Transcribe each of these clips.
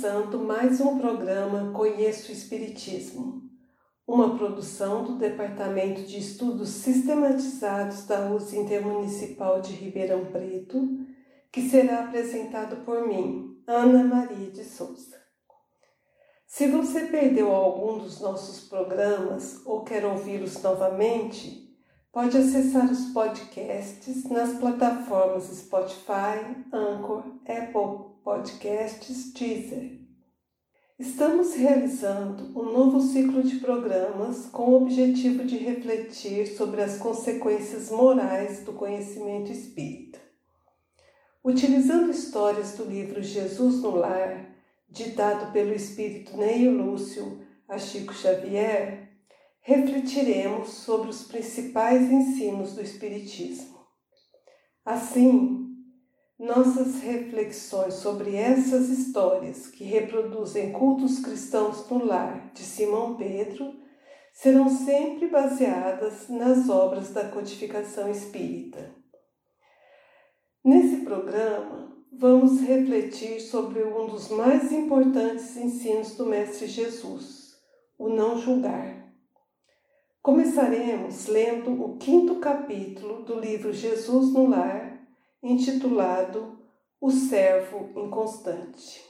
Começando mais um programa Conheço o Espiritismo, uma produção do Departamento de Estudos Sistematizados da USE Intermunicipal de Ribeirão Preto, que será apresentado por mim, Ana Maria de Souza. Se você perdeu algum dos nossos programas ou quer ouvi-los novamente, pode acessar os podcasts nas plataformas Spotify, Anchor, Apple Podcasts Teaser. Estamos realizando um novo ciclo de programas com o objetivo de refletir sobre as consequências morais do conhecimento espírita. Utilizando histórias do livro Jesus no Lar, ditado pelo espírito Neio Lúcio a Chico Xavier, refletiremos sobre os principais ensinos do Espiritismo. Assim, nossas reflexões sobre essas histórias que reproduzem cultos cristãos no lar de Simão Pedro serão sempre baseadas nas obras da codificação espírita. Nesse programa, vamos refletir sobre um dos mais importantes ensinos do Mestre Jesus, o não julgar. Começaremos lendo o quinto capítulo do livro Jesus no Lar intitulado O Servo Inconstante.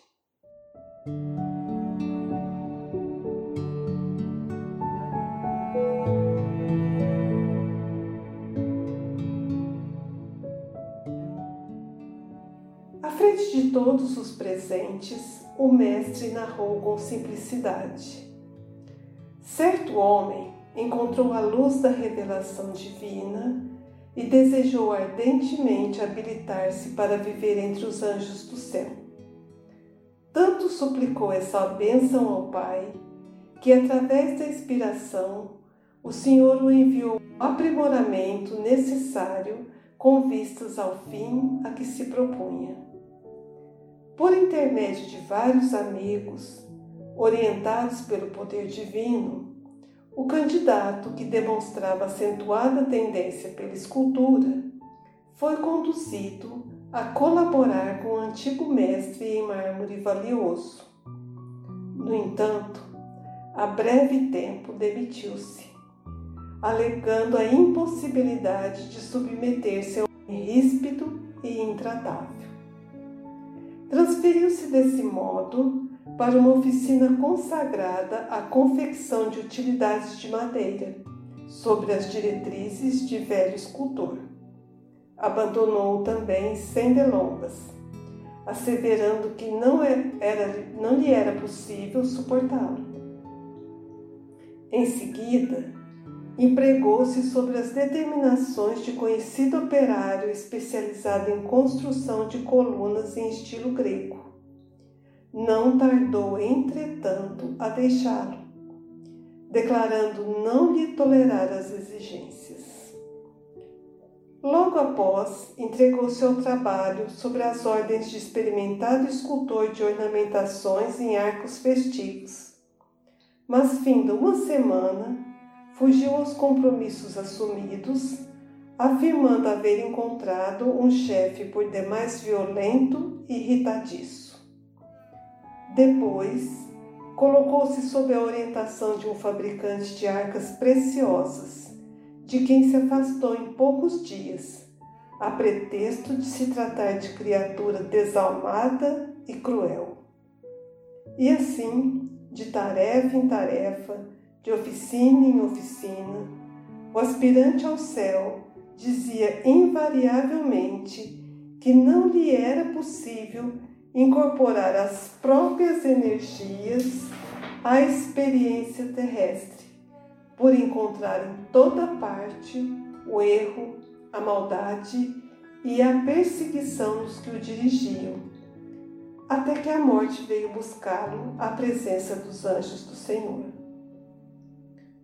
À frente de todos os presentes, o Mestre narrou com simplicidade. Certo homem encontrou a luz da revelação divina e desejou ardentemente habilitar-se para viver entre os anjos do céu. Tanto suplicou essa bênção ao Pai, que através da inspiração, o Senhor o enviou o aprimoramento necessário com vistas ao fim a que se propunha. Por intermédio de vários amigos, orientados pelo poder divino, o candidato, que demonstrava acentuada tendência pela escultura, foi conduzido a colaborar com o antigo mestre em mármore valioso. No entanto, a breve tempo demitiu-se, alegando a impossibilidade de submeter-se ao ríspido e intratável. Transferiu-se desse modo para uma oficina consagrada à confecção de utilidades de madeira, sobre as diretrizes de velho escultor. Abandonou também sem delongas, asseverando que não, é, era, não lhe era possível suportá-lo. Em seguida, empregou-se sobre as determinações de conhecido operário especializado em construção de colunas em estilo grego não tardou, entretanto, a deixá-lo, declarando não lhe tolerar as exigências. Logo após, entregou-se ao trabalho sobre as ordens de experimentado escultor de ornamentações em arcos festivos. Mas, findo uma semana, fugiu aos compromissos assumidos, afirmando haver encontrado um chefe por demais violento e irritadiço. Depois, colocou-se sob a orientação de um fabricante de arcas preciosas, de quem se afastou em poucos dias, a pretexto de se tratar de criatura desalmada e cruel. E assim, de tarefa em tarefa, de oficina em oficina, o aspirante ao céu dizia invariavelmente que não lhe era possível incorporar as próprias energias à experiência terrestre, por encontrar em toda parte o erro, a maldade e a perseguição dos que o dirigiam, até que a morte veio buscá-lo à presença dos anjos do Senhor.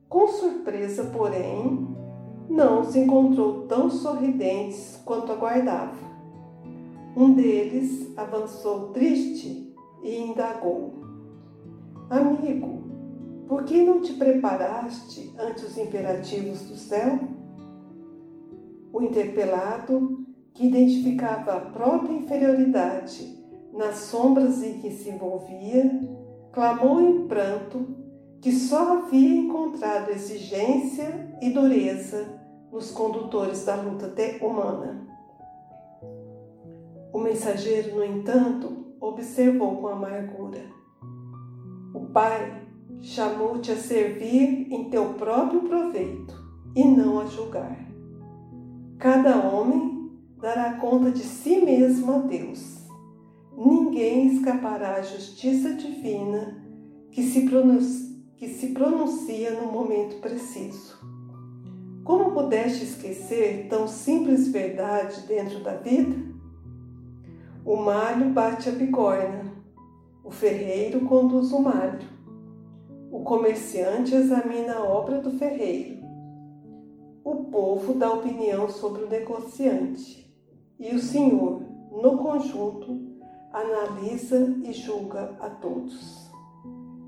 Com surpresa, porém, não os encontrou tão sorridentes quanto aguardava. Um deles avançou triste e indagou: Amigo, por que não te preparaste ante os imperativos do céu? O interpelado, que identificava a própria inferioridade nas sombras em que se envolvia, clamou em pranto que só havia encontrado exigência e dureza nos condutores da luta humana. O mensageiro, no entanto, observou com amargura: O Pai chamou-te a servir em teu próprio proveito e não a julgar. Cada homem dará conta de si mesmo a Deus. Ninguém escapará à justiça divina que se, pronuncia, que se pronuncia no momento preciso. Como pudeste esquecer tão simples verdade dentro da vida? O malho bate a bigorna, o ferreiro conduz o malho o comerciante examina a obra do ferreiro. O povo dá opinião sobre o negociante. E o Senhor, no conjunto, analisa e julga a todos.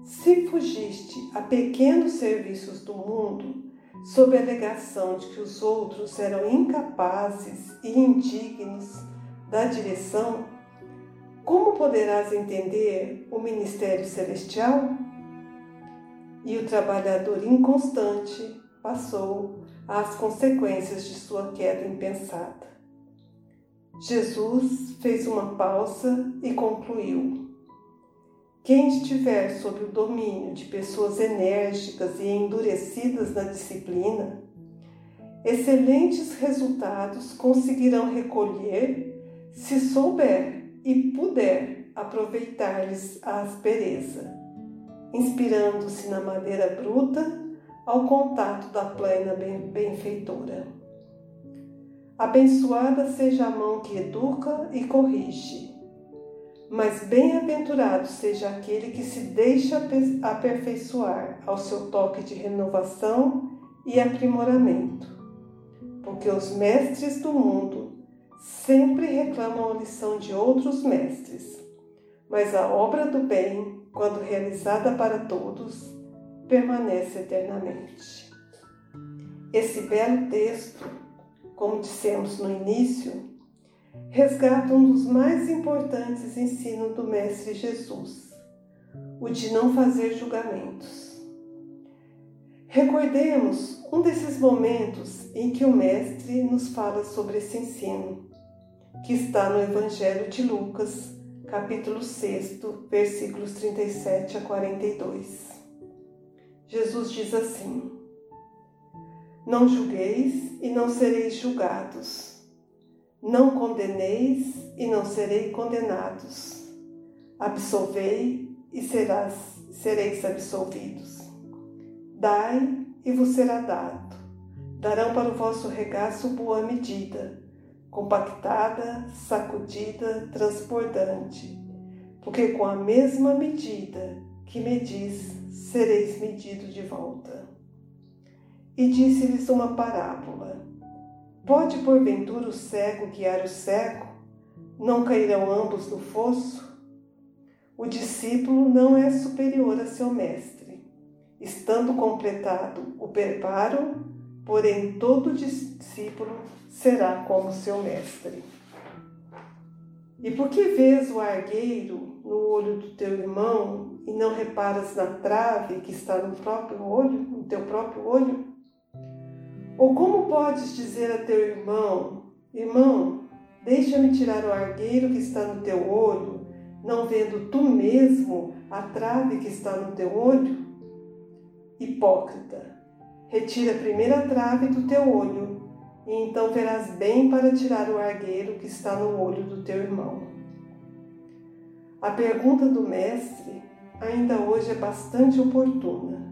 Se fugiste a pequenos serviços do mundo, sob a alegação de que os outros eram incapazes e indignos da direção, como poderás entender o ministério celestial? e o trabalhador inconstante passou às consequências de sua queda impensada. Jesus fez uma pausa e concluiu: Quem estiver sob o domínio de pessoas enérgicas e endurecidas na disciplina, excelentes resultados conseguirão recolher se souber e puder aproveitar-lhes a aspereza inspirando-se na madeira bruta ao contato da plena benfeitora. Abençoada seja a mão que educa e corrige, mas bem-aventurado seja aquele que se deixa aperfeiçoar ao seu toque de renovação e aprimoramento, porque os mestres do mundo sempre reclamam a lição de outros mestres, mas a obra do bem quando realizada para todos, permanece eternamente. Esse belo texto, como dissemos no início, resgata um dos mais importantes ensinos do Mestre Jesus, o de não fazer julgamentos. Recordemos um desses momentos em que o Mestre nos fala sobre esse ensino, que está no Evangelho de Lucas, capítulo 6, versículos 37 a 42. Jesus diz assim: Não julgueis e não sereis julgados. Não condeneis e não serei condenados. Absolvei e serás, sereis absolvidos. Dai e vos será dado. Darão para o vosso regaço boa medida compactada, sacudida, transbordante, porque com a mesma medida que medis, sereis medido de volta. E disse-lhes uma parábola: Pode porventura o cego guiar o cego? Não cairão ambos no fosso? O discípulo não é superior a seu mestre, estando completado o preparo, porém todo discípulo será como seu mestre. E por que vês o argueiro no olho do teu irmão e não reparas na trave que está no próprio olho, no teu próprio olho? Ou como podes dizer a teu irmão, irmão, deixa-me tirar o argueiro que está no teu olho, não vendo tu mesmo a trave que está no teu olho? Hipócrita, retira a primeira trave do teu olho e então verás bem para tirar o argueiro que está no olho do teu irmão. A pergunta do Mestre ainda hoje é bastante oportuna.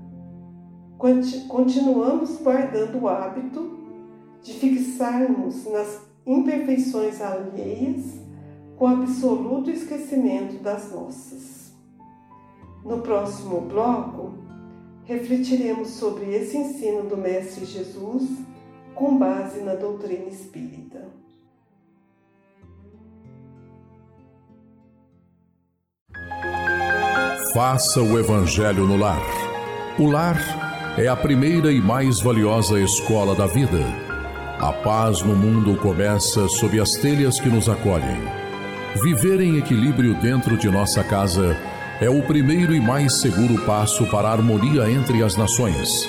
Continuamos guardando o hábito de fixarmos nas imperfeições alheias com absoluto esquecimento das nossas. No próximo bloco, refletiremos sobre esse ensino do Mestre Jesus com base na doutrina espírita. Faça o Evangelho no lar. O lar é a primeira e mais valiosa escola da vida. A paz no mundo começa sob as telhas que nos acolhem. Viver em equilíbrio dentro de nossa casa é o primeiro e mais seguro passo para a harmonia entre as nações.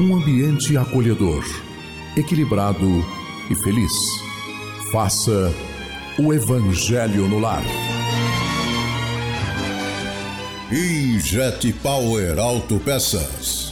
um ambiente acolhedor, equilibrado e feliz. Faça o Evangelho no lar. Injet Power Autopeças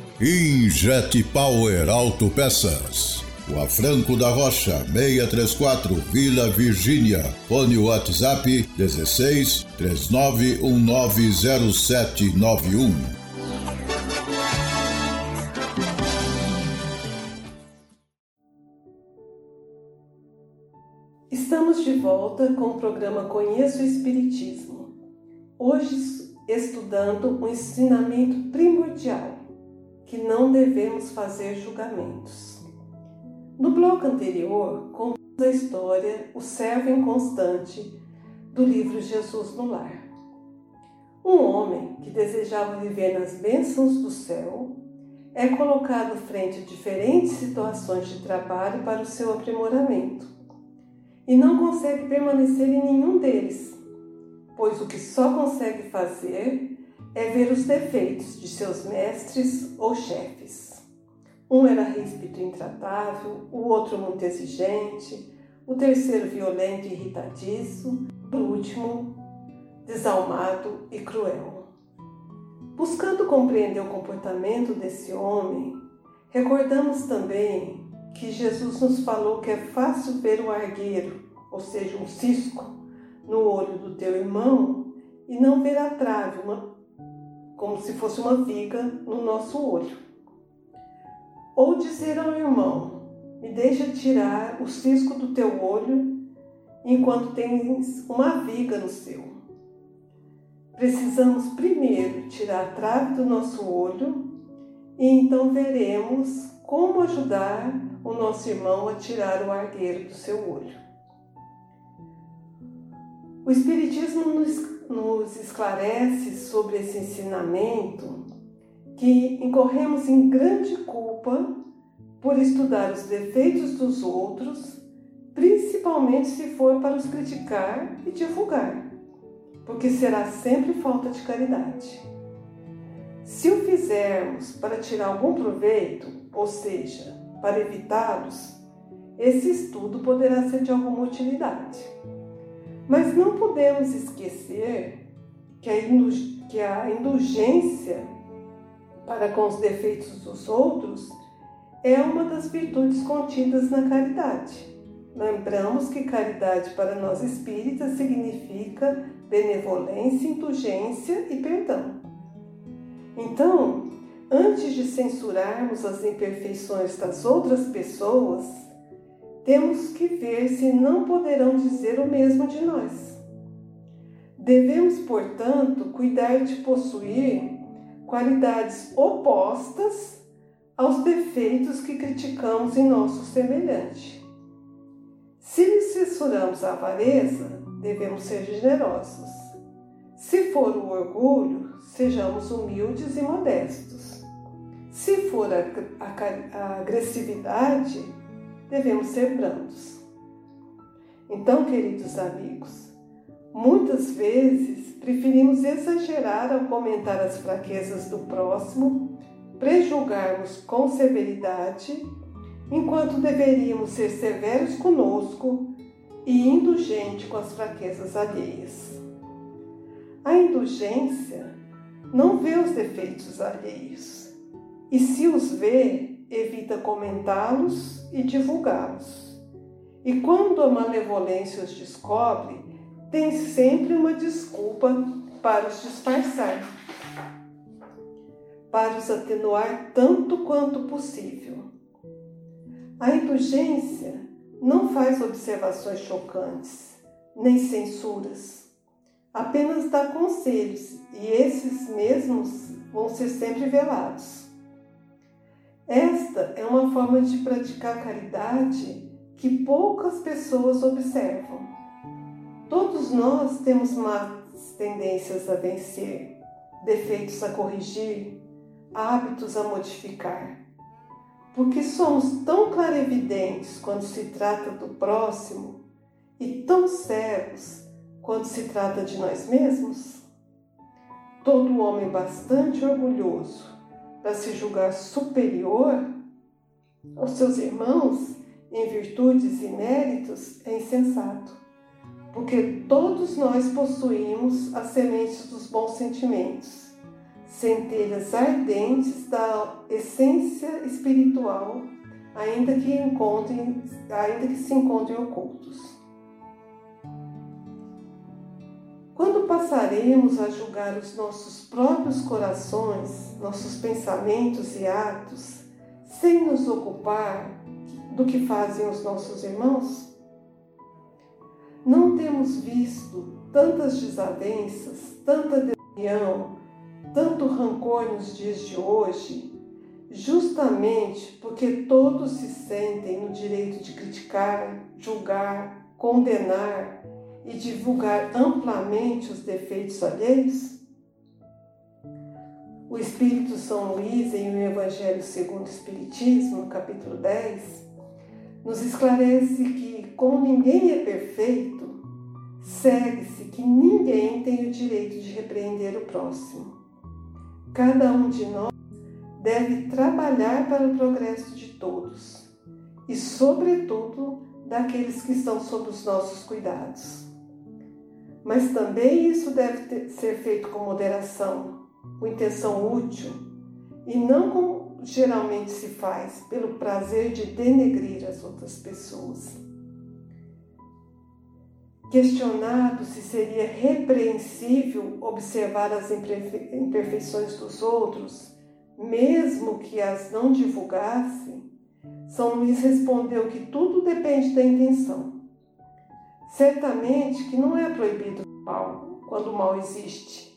Injet Power Autopeças. Rua Franco da Rocha, 634, Vila Virgínia. Fone WhatsApp 16 39190791. Estamos de volta com o programa Conheço o Espiritismo. Hoje estudando um ensinamento primordial que não devemos fazer julgamentos. No bloco anterior, contamos a história O Servo Inconstante do livro Jesus no Lar. Um homem que desejava viver nas bênçãos do céu é colocado frente a diferentes situações de trabalho para o seu aprimoramento e não consegue permanecer em nenhum deles, pois o que só consegue fazer é ver os defeitos de seus mestres ou chefes. Um era ríspido e intratável, o outro muito exigente, o terceiro violento e irritadiço, o último desalmado e cruel. Buscando compreender o comportamento desse homem, recordamos também que Jesus nos falou que é fácil ver o argueiro, ou seja, um cisco, no olho do teu irmão e não ver a trave, uma como se fosse uma viga no nosso olho. Ou dizer ao irmão: Me deixa tirar o cisco do teu olho enquanto tens uma viga no seu. Precisamos primeiro tirar a trave do nosso olho e então veremos como ajudar o nosso irmão a tirar o argueiro do seu olho. O Espiritismo nos nos esclarece sobre esse ensinamento que incorremos em grande culpa por estudar os defeitos dos outros, principalmente se for para os criticar e divulgar, porque será sempre falta de caridade. Se o fizermos para tirar algum proveito, ou seja, para evitá-los, esse estudo poderá ser de alguma utilidade. Mas não podemos esquecer que a indulgência para com os defeitos dos outros é uma das virtudes contidas na caridade. Lembramos que caridade para nós espíritas significa benevolência, indulgência e perdão. Então, antes de censurarmos as imperfeições das outras pessoas, temos que ver se não poderão dizer o mesmo de nós. Devemos, portanto, cuidar de possuir qualidades opostas aos defeitos que criticamos em nosso semelhante. Se lhe censuramos a avareza, devemos ser generosos. Se for o orgulho, sejamos humildes e modestos. Se for a agressividade, devemos ser brandos. Então, queridos amigos, muitas vezes preferimos exagerar ao comentar as fraquezas do próximo, prejulgarmos com severidade, enquanto deveríamos ser severos conosco e indulgente com as fraquezas alheias. A indulgência não vê os defeitos alheios e, se os vê, evita comentá-los e divulgá-los. E quando a malevolência os descobre, tem sempre uma desculpa para os disfarçar, para os atenuar tanto quanto possível. A indulgência não faz observações chocantes, nem censuras apenas dá conselhos e esses mesmos vão ser sempre velados. Esta é uma forma de praticar caridade que poucas pessoas observam. Todos nós temos más tendências a vencer, defeitos a corrigir, hábitos a modificar. Porque somos tão clarividentes quando se trata do próximo e tão cegos quando se trata de nós mesmos? Todo homem bastante orgulhoso para se julgar superior aos seus irmãos em virtudes e méritos é insensato, porque todos nós possuímos as sementes dos bons sentimentos, centelhas ardentes da essência espiritual, ainda que, encontrem, ainda que se encontrem ocultos. Passaremos a julgar os nossos próprios corações, nossos pensamentos e atos, sem nos ocupar do que fazem os nossos irmãos? Não temos visto tantas desavenças, tanta desunião, tanto rancor nos dias de hoje, justamente porque todos se sentem no direito de criticar, julgar, condenar e divulgar amplamente os defeitos alheios? O Espírito São Luís, em o Evangelho segundo o Espiritismo, capítulo 10, nos esclarece que, como ninguém é perfeito, segue-se que ninguém tem o direito de repreender o próximo. Cada um de nós deve trabalhar para o progresso de todos e, sobretudo, daqueles que estão sob os nossos cuidados. Mas também isso deve ter, ser feito com moderação, com intenção útil, e não como geralmente se faz, pelo prazer de denegrir as outras pessoas. Questionado se seria repreensível observar as imperfeições dos outros, mesmo que as não divulgasse, São Luís respondeu que tudo depende da intenção. Certamente que não é proibido o mal quando o mal existe.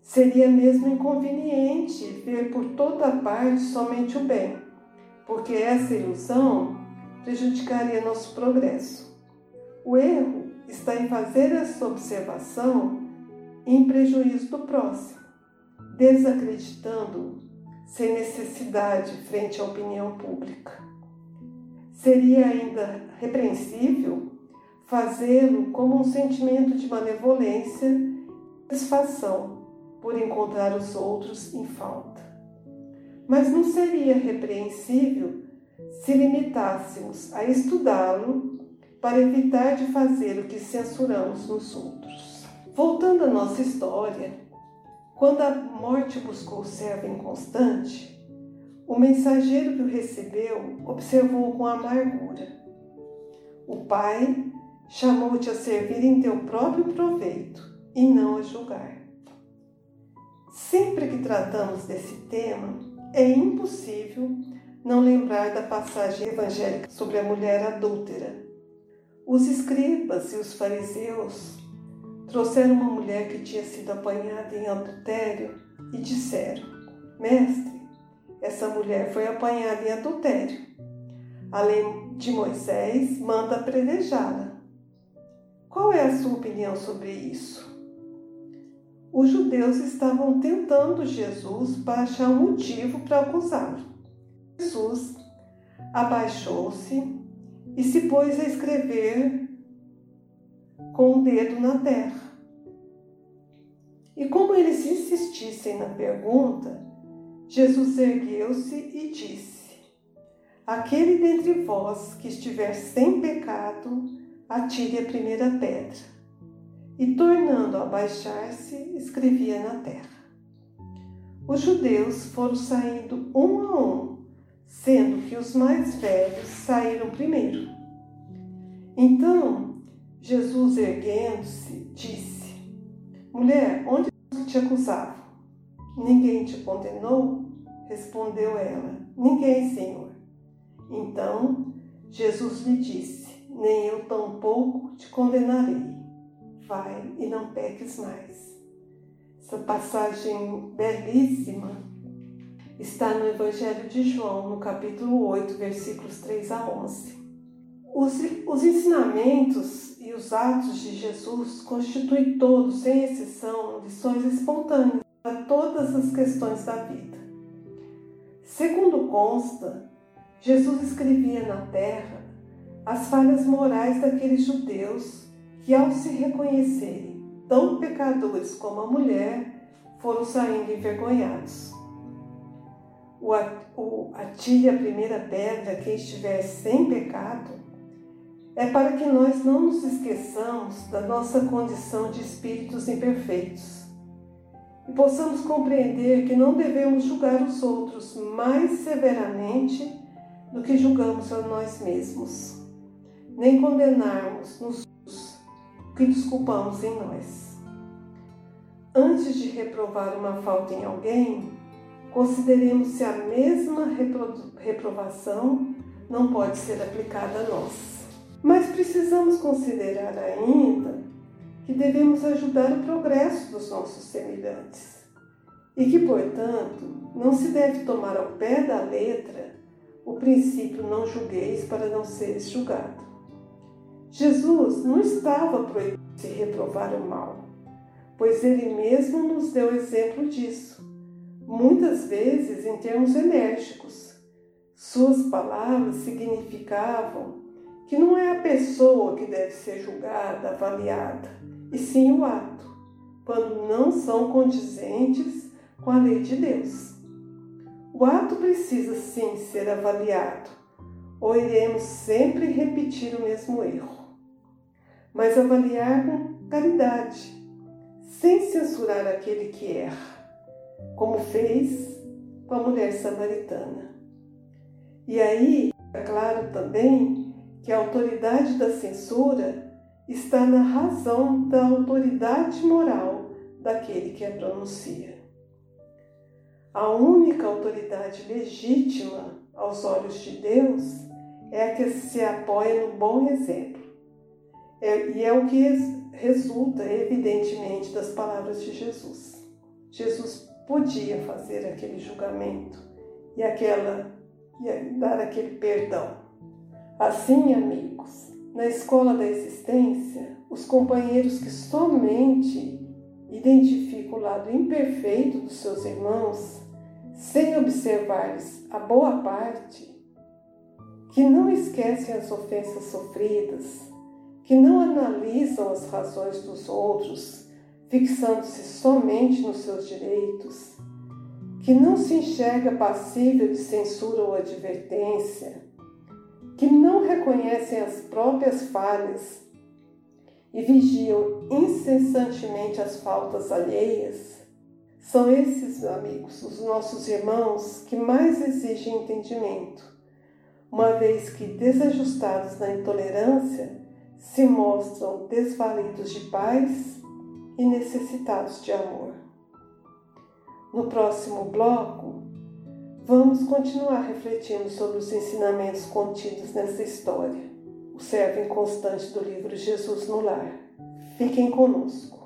Seria mesmo inconveniente ver por toda parte somente o bem, porque essa ilusão prejudicaria nosso progresso. O erro está em fazer essa observação em prejuízo do próximo, desacreditando sem necessidade frente à opinião pública. Seria ainda repreensível fazê-lo como um sentimento de benevolência e satisfação por encontrar os outros em falta. Mas não seria repreensível se limitássemos a estudá-lo para evitar de fazer o que censuramos nos outros. Voltando à nossa história, quando a morte buscou o servo inconstante, o mensageiro que o recebeu observou com amargura. O pai chamou-te a servir em teu próprio proveito e não a julgar. Sempre que tratamos desse tema, é impossível não lembrar da passagem evangélica sobre a mulher adúltera. Os escribas e os fariseus trouxeram uma mulher que tinha sido apanhada em adultério e disseram: Mestre, essa mulher foi apanhada em adultério. A lei de Moisés manda apredejá-la. Qual é a sua opinião sobre isso? os judeus estavam tentando Jesus para achar um motivo para acusá-lo. Jesus abaixou-se e se pôs a escrever com o um dedo na terra. E como eles insistissem na pergunta, Jesus ergueu-se e disse: Aquele dentre vós que estiver sem pecado, atire a primeira pedra e, tornando a abaixar-se, escrevia na terra. Os judeus foram saindo um a um, sendo que os mais velhos saíram primeiro. Então, Jesus, erguendo-se, disse: Mulher, onde te acusavam? Ninguém te condenou? Respondeu ela: Ninguém, Senhor. Então, Jesus lhe disse: Nem eu tampouco te condenarei vai e não peques mais. Essa passagem belíssima está no Evangelho de João, no capítulo 8, versículos 3 a 11. Os, os ensinamentos e os atos de Jesus constituem todos, sem exceção, lições espontâneas para todas as questões da vida. Segundo consta, Jesus escrevia na terra as falhas morais daqueles judeus que, ao se reconhecerem tão pecadores como a mulher, foram saindo envergonhados. O, atire a primeira pedra quem estiver sem pecado é para que nós não nos esqueçamos da nossa condição de espíritos imperfeitos e possamos compreender que não devemos julgar os outros mais severamente do que julgamos a nós mesmos, nem condenarmos nos que desculpamos em nós. Antes de reprovar uma falta em alguém, consideremos se a mesma repro reprovação não pode ser aplicada a nós. Mas precisamos considerar ainda que devemos ajudar o progresso dos nossos semelhantes e que, portanto, não se deve tomar ao pé da letra o princípio não julgueis para não seres julgado. Jesus não estava proibido de reprovar o mal, pois ele mesmo nos deu exemplo disso, muitas vezes em termos enérgicos. Suas palavras significavam que não é a pessoa que deve ser julgada, avaliada, e sim o ato, quando não são condizentes com a lei de Deus. O ato precisa sim ser avaliado, ou iremos sempre repetir o mesmo erro mas avaliar com caridade, sem censurar aquele que erra, como fez com a mulher samaritana. E aí, é claro também que a autoridade da censura está na razão da autoridade moral daquele que a pronuncia. A única autoridade legítima aos olhos de Deus é a que se apoia no bom exemplo é, e é o que resulta, evidentemente, das palavras de Jesus. Jesus podia fazer aquele julgamento e aquela e dar aquele perdão. Assim, amigos, na escola da existência, os companheiros que somente identificam o lado imperfeito dos seus irmãos, sem observar-lhes a boa parte, que não esquecem as ofensas sofridas, que não analisam as razões dos outros, fixando-se somente nos seus direitos, que não se enxerga passível de censura ou advertência, que não reconhecem as próprias falhas e vigiam incessantemente as faltas alheias, são esses, amigos, os nossos irmãos que mais exigem entendimento, uma vez que, desajustados na intolerância, se mostram desvalidos de paz e necessitados de amor. No próximo bloco, vamos continuar refletindo sobre os ensinamentos contidos nessa história, o servo inconstante do livro Jesus no Lar. Fiquem conosco.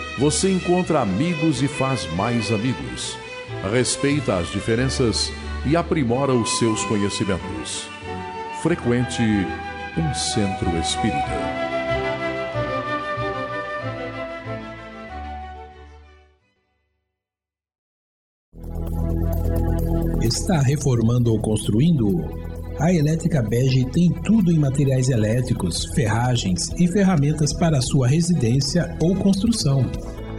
você encontra amigos e faz mais amigos. Respeita as diferenças e aprimora os seus conhecimentos. Frequente um centro espírita. Está reformando ou construindo? A Elétrica Bege tem tudo em materiais elétricos, ferragens e ferramentas para sua residência ou construção.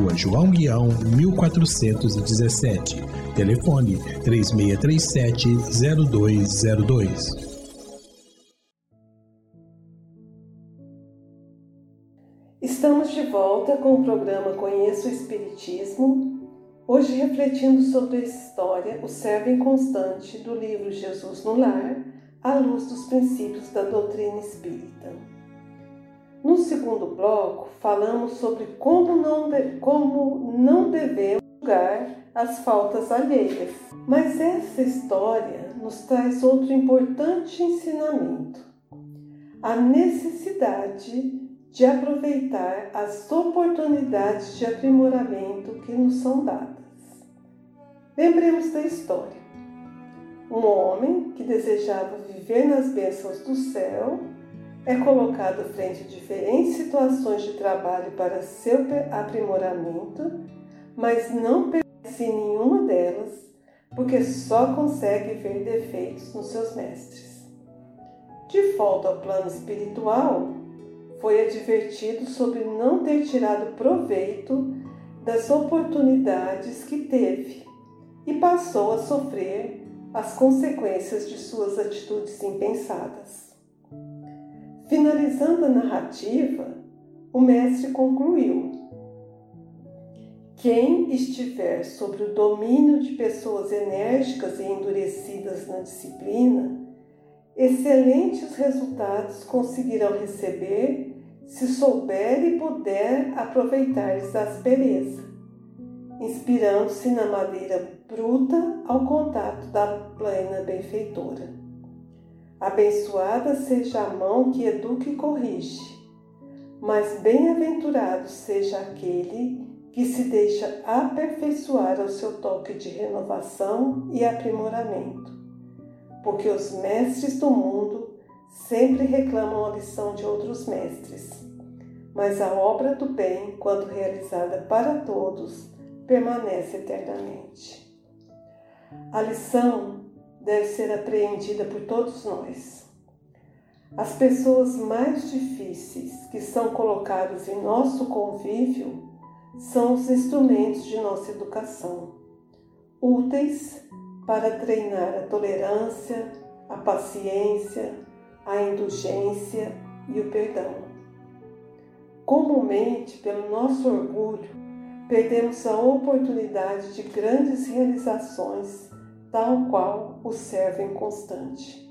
Rua João Guião, 1417. Telefone 3637-0202. Estamos de volta com o programa Conheça o Espiritismo, hoje refletindo sobre a história O Servo Inconstante do livro Jesus no Lar à luz dos princípios da doutrina espírita. No segundo bloco, falamos sobre como não, de, como não devemos julgar as faltas alheias. Mas essa história nos traz outro importante ensinamento: a necessidade de aproveitar as oportunidades de aprimoramento que nos são dadas. Lembremos da história. Um homem que desejava viver nas bênçãos do céu é colocado frente a diferentes situações de trabalho para seu aprimoramento, mas não permanece em nenhuma delas, porque só consegue ver defeitos nos seus mestres. De volta ao plano espiritual, foi advertido sobre não ter tirado proveito das oportunidades que teve e passou a sofrer as consequências de suas atitudes impensadas. Finalizando a narrativa, o mestre concluiu: Quem estiver sob o domínio de pessoas enérgicas e endurecidas na disciplina, excelentes resultados conseguirão receber se souber e puder aproveitar-lhes a aspereza inspirando-se na madeira bruta ao contato da plena benfeitora. Abençoada seja a mão que educa e corrige, mas bem-aventurado seja aquele que se deixa aperfeiçoar ao seu toque de renovação e aprimoramento, porque os mestres do mundo sempre reclamam a lição de outros mestres, mas a obra do bem, quando realizada para todos, permanece eternamente. A lição deve ser apreendida por todos nós. As pessoas mais difíceis que são colocadas em nosso convívio são os instrumentos de nossa educação, úteis para treinar a tolerância, a paciência, a indulgência e o perdão. Comumente, pelo nosso orgulho, perdemos a oportunidade de grandes realizações, tal qual o servo inconstante.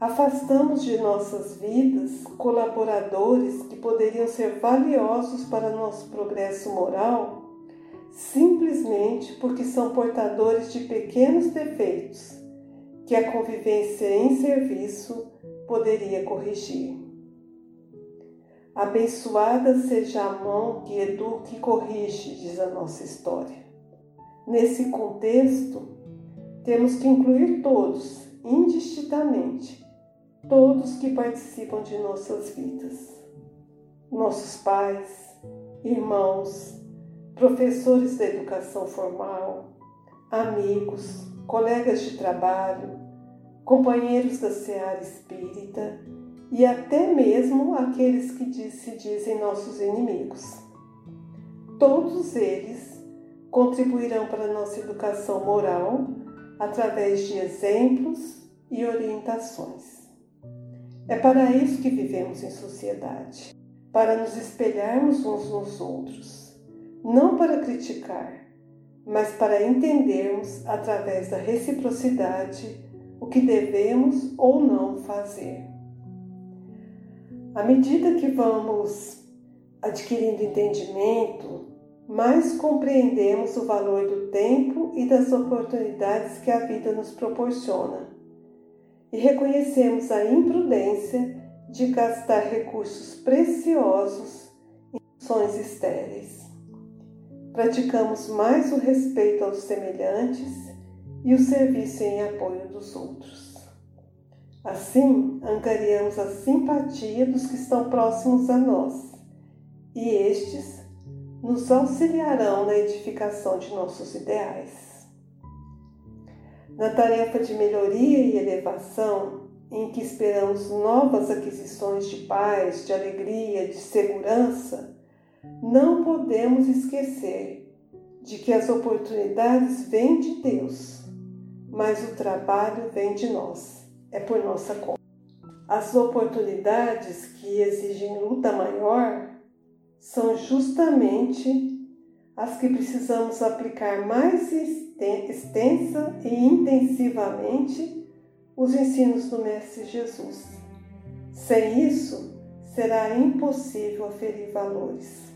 Afastamos de nossas vidas colaboradores que poderiam ser valiosos para nosso progresso moral simplesmente porque são portadores de pequenos defeitos que a convivência em serviço poderia corrigir. Abençoada seja a mão que educa e corrige, diz a nossa história. Nesse contexto, temos que incluir todos, indistintamente, todos que participam de nossas vidas. Nossos pais, irmãos, professores da educação formal, amigos, colegas de trabalho, companheiros da seara espírita e até mesmo aqueles que se dizem nossos inimigos. Todos eles contribuirão para a nossa educação moral através de exemplos e orientações. É para isso que vivemos em sociedade, para nos espelharmos uns nos outros, não para criticar, mas para entendermos através da reciprocidade o que devemos ou não fazer. À medida que vamos adquirindo entendimento, mais compreendemos o valor do tempo e das oportunidades que a vida nos proporciona e reconhecemos a imprudência de gastar recursos preciosos em ações estéreis. Praticamos mais o respeito aos semelhantes e o serviço em apoio dos outros. Assim, angariamos a simpatia dos que estão próximos a nós, e estes nos auxiliarão na edificação de nossos ideais. Na tarefa de melhoria e elevação, em que esperamos novas aquisições de paz, de alegria, de segurança, não podemos esquecer de que as oportunidades vêm de Deus, mas o trabalho vem de nós, é por nossa conta. As oportunidades que exigem luta maior são justamente as que precisamos aplicar mais extensa e intensivamente os ensinos do Mestre Jesus. Sem isso, será impossível aferir valores.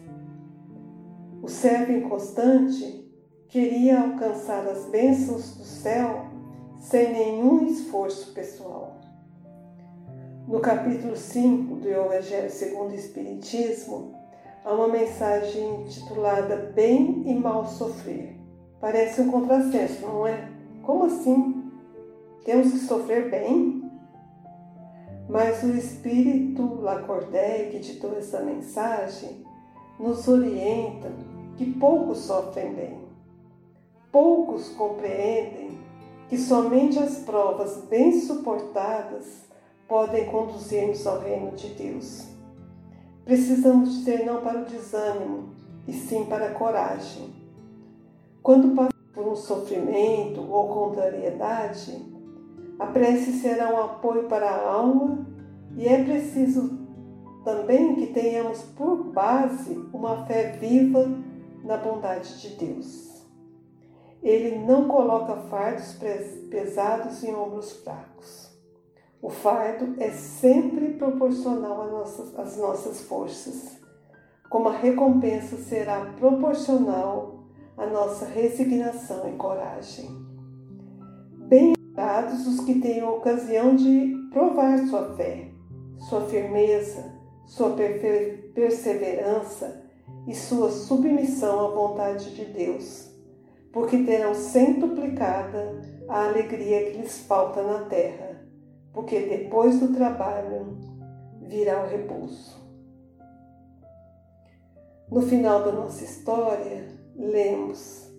O servo inconstante queria alcançar as bênçãos do céu sem nenhum esforço pessoal. No capítulo 5 do Evangelho segundo o Espiritismo, há uma mensagem titulada Bem e Mal Sofrer. Parece um contrassenso, não é? Como assim? Temos que sofrer bem? Mas o espírito Lacordaire, que ditou essa mensagem, nos orienta que poucos sofrem bem. Poucos compreendem que somente as provas bem suportadas podem conduzir-nos ao reino de Deus. Precisamos dizer não para o desânimo, e sim para a coragem. Quando passamos por um sofrimento ou contrariedade, a prece será um apoio para a alma e é preciso também que tenhamos por base uma fé viva na bondade de Deus. Ele não coloca fardos pesados em ombros fracos. O fardo é sempre proporcional às nossas, às nossas forças, como a recompensa será proporcional à nossa resignação e coragem. Bem-aventurados os que têm a ocasião de provar sua fé, sua firmeza, sua perseverança e sua submissão à vontade de Deus, porque terão centuplicada a alegria que lhes falta na terra porque depois do trabalho virá o repouso. No final da nossa história, lemos: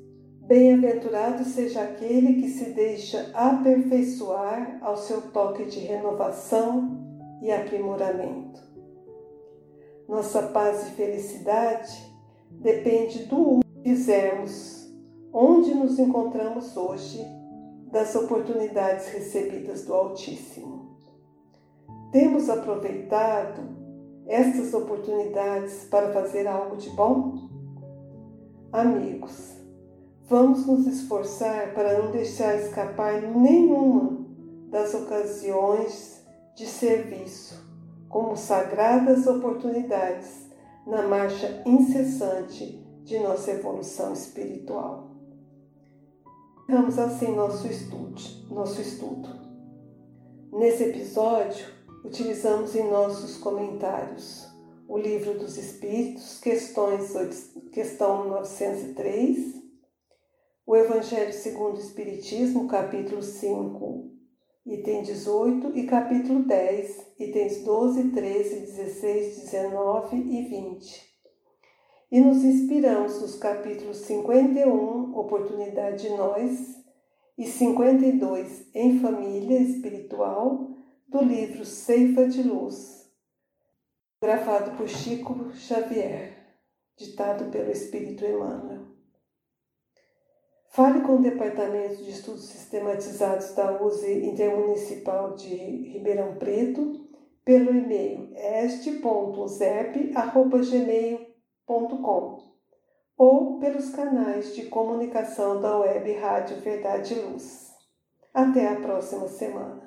Bem-aventurado seja aquele que se deixa aperfeiçoar ao seu toque de renovação e aprimoramento. Nossa paz e felicidade depende do que fizermos, onde nos encontramos hoje das oportunidades recebidas do Altíssimo. Temos aproveitado estas oportunidades para fazer algo de bom? Amigos, vamos nos esforçar para não deixar escapar nenhuma das ocasiões de serviço, como sagradas oportunidades na marcha incessante de nossa evolução espiritual. Encerramos assim nosso estudo, nosso estudo. Nesse episódio, utilizamos em nossos comentários o Livro dos Espíritos, questões, questão 903, o Evangelho segundo o Espiritismo, capítulo 5, item 18, e capítulo 10, itens 12, 13, 16, 19 e 20 e nos inspiramos nos capítulos 51, Oportunidade de Nós, e 52, Em Família Espiritual, do livro Ceifa de Luz, gravado por Chico Xavier, ditado pelo Espírito Emmanuel. Fale com o Departamento de Estudos Sistematizados da USE Intermunicipal de Ribeirão Preto pelo e-mail este.zep.gmail.com ou pelos canais de comunicação da Web Rádio Verdade e Luz. Até a próxima semana.